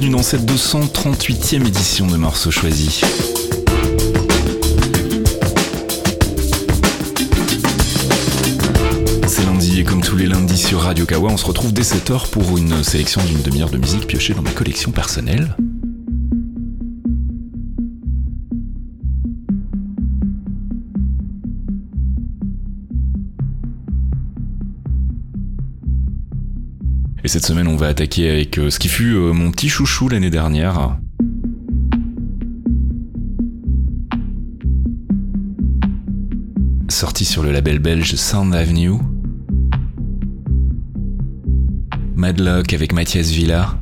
bienvenue dans cette 238e édition de Morceaux Choisis. C'est lundi et comme tous les lundis sur Radio Kawa, on se retrouve dès 7h pour une sélection d'une demi-heure de musique piochée dans ma collection personnelle. Cette semaine, on va attaquer avec euh, ce qui fut euh, mon petit chouchou l'année dernière. Sorti sur le label belge Sound Avenue. Madlock avec Mathias Villa.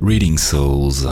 Reading Souls.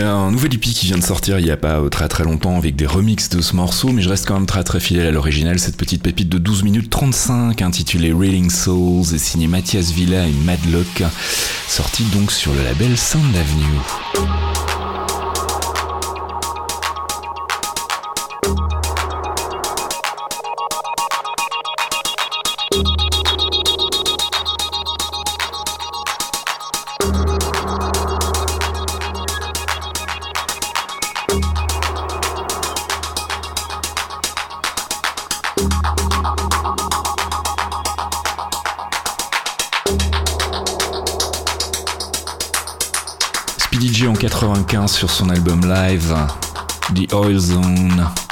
A un nouvel EP qui vient de sortir il y a pas très très longtemps avec des remixes de ce morceau, mais je reste quand même très très fidèle à l'original. Cette petite pépite de 12 minutes 35 intitulée Reeling Souls est signée Mathias Villa et Madlock, sortie donc sur le label Sound Avenue. DJ en 95 sur son album live The Oil Zone.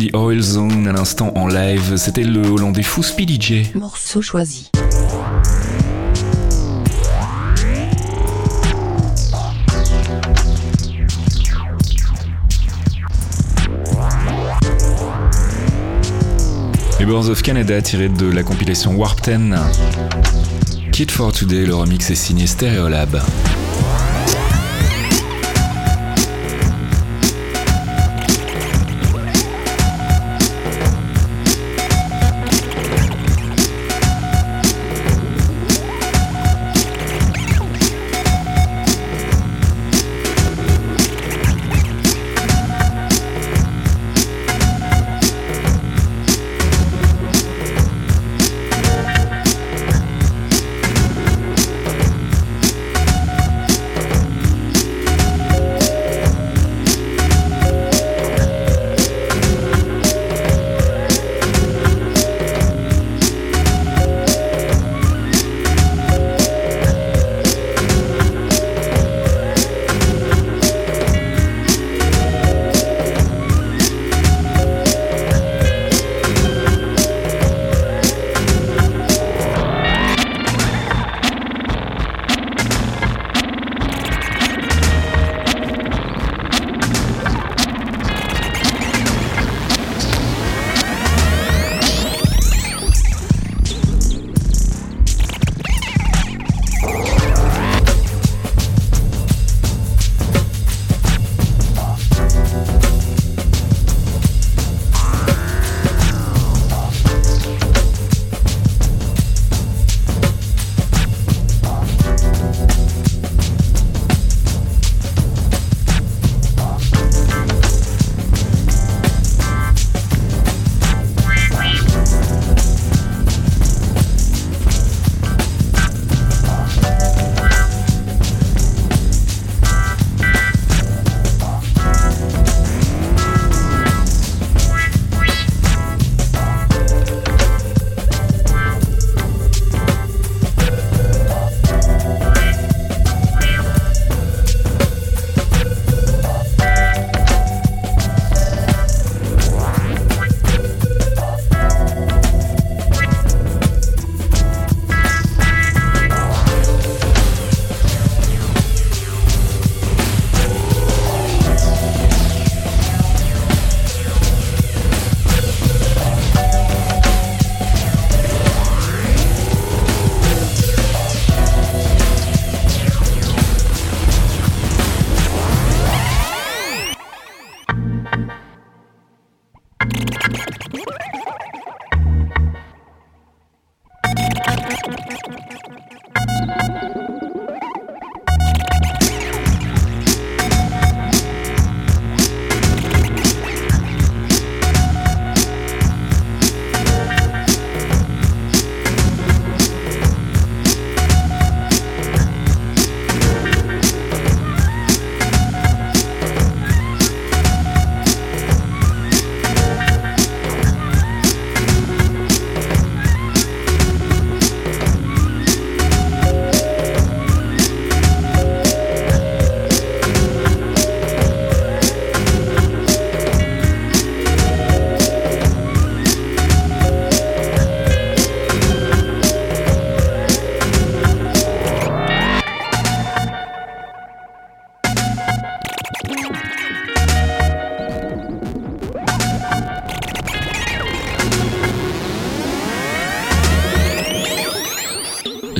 The Oil Zone à l'instant en live, c'était le Hollandais fou Speedy J. Morceau choisi. Les Birds of Canada tiré de la compilation Warp 10. Kid for Today, le remix est signé Stereolab.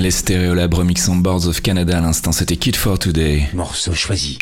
Les Stereolab remixant Boards of Canada à l'instant, c'était Kid for Today. Morceau choisi.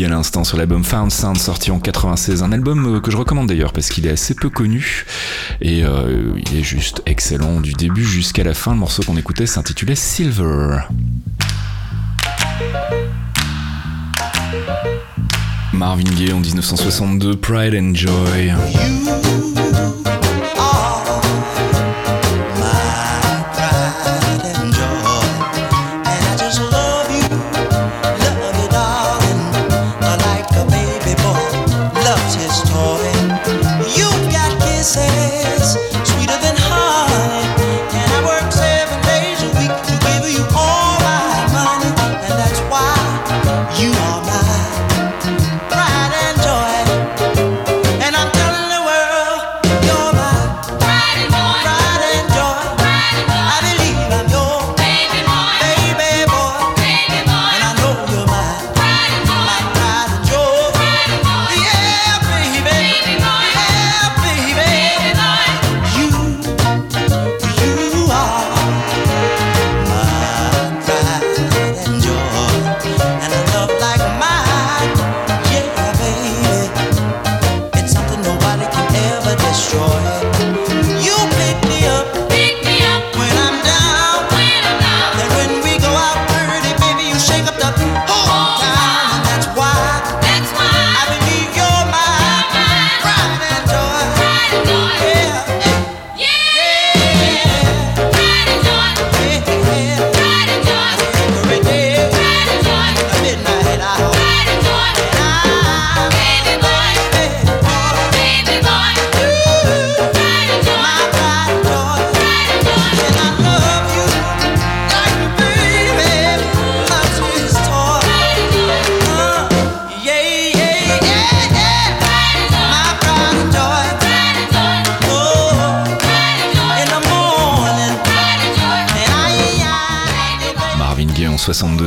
À l'instant sur l'album Found Sound sorti en 96, un album euh, que je recommande d'ailleurs parce qu'il est assez peu connu et euh, il est juste excellent du début jusqu'à la fin. Le morceau qu'on écoutait s'intitulait Silver. Marvin Gaye en 1962, Pride and Joy.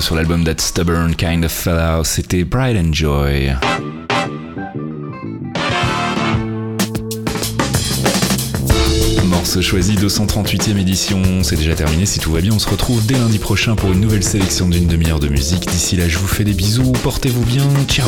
Sur l'album That Stubborn Kind of Fellow, c'était Pride and Joy. Morceau choisi 238e édition, c'est déjà terminé, si tout va bien on se retrouve dès lundi prochain pour une nouvelle sélection d'une demi-heure de musique. D'ici là je vous fais des bisous, portez-vous bien, ciao